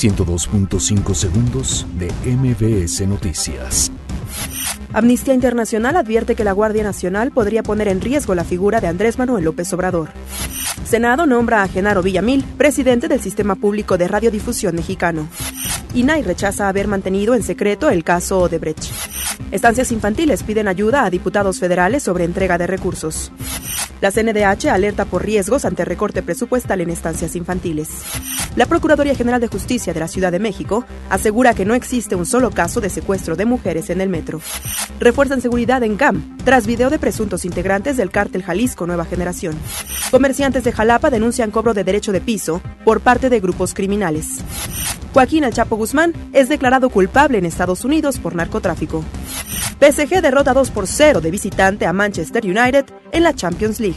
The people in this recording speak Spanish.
102.5 segundos de MBS Noticias. Amnistía Internacional advierte que la Guardia Nacional podría poner en riesgo la figura de Andrés Manuel López Obrador. Senado nombra a Genaro Villamil, presidente del Sistema Público de Radiodifusión Mexicano. INAI rechaza haber mantenido en secreto el caso Odebrecht. Estancias infantiles piden ayuda a diputados federales sobre entrega de recursos. La CNDH alerta por riesgos ante recorte presupuestal en estancias infantiles. La Procuraduría General de Justicia de la Ciudad de México asegura que no existe un solo caso de secuestro de mujeres en el metro. Refuerzan seguridad en GAM tras video de presuntos integrantes del cártel Jalisco Nueva Generación. Comerciantes de Jalapa denuncian cobro de derecho de piso por parte de grupos criminales. Joaquín El Chapo Guzmán es declarado culpable en Estados Unidos por narcotráfico. PSG derrota 2 por 0 de visitante a Manchester United en la Champions League.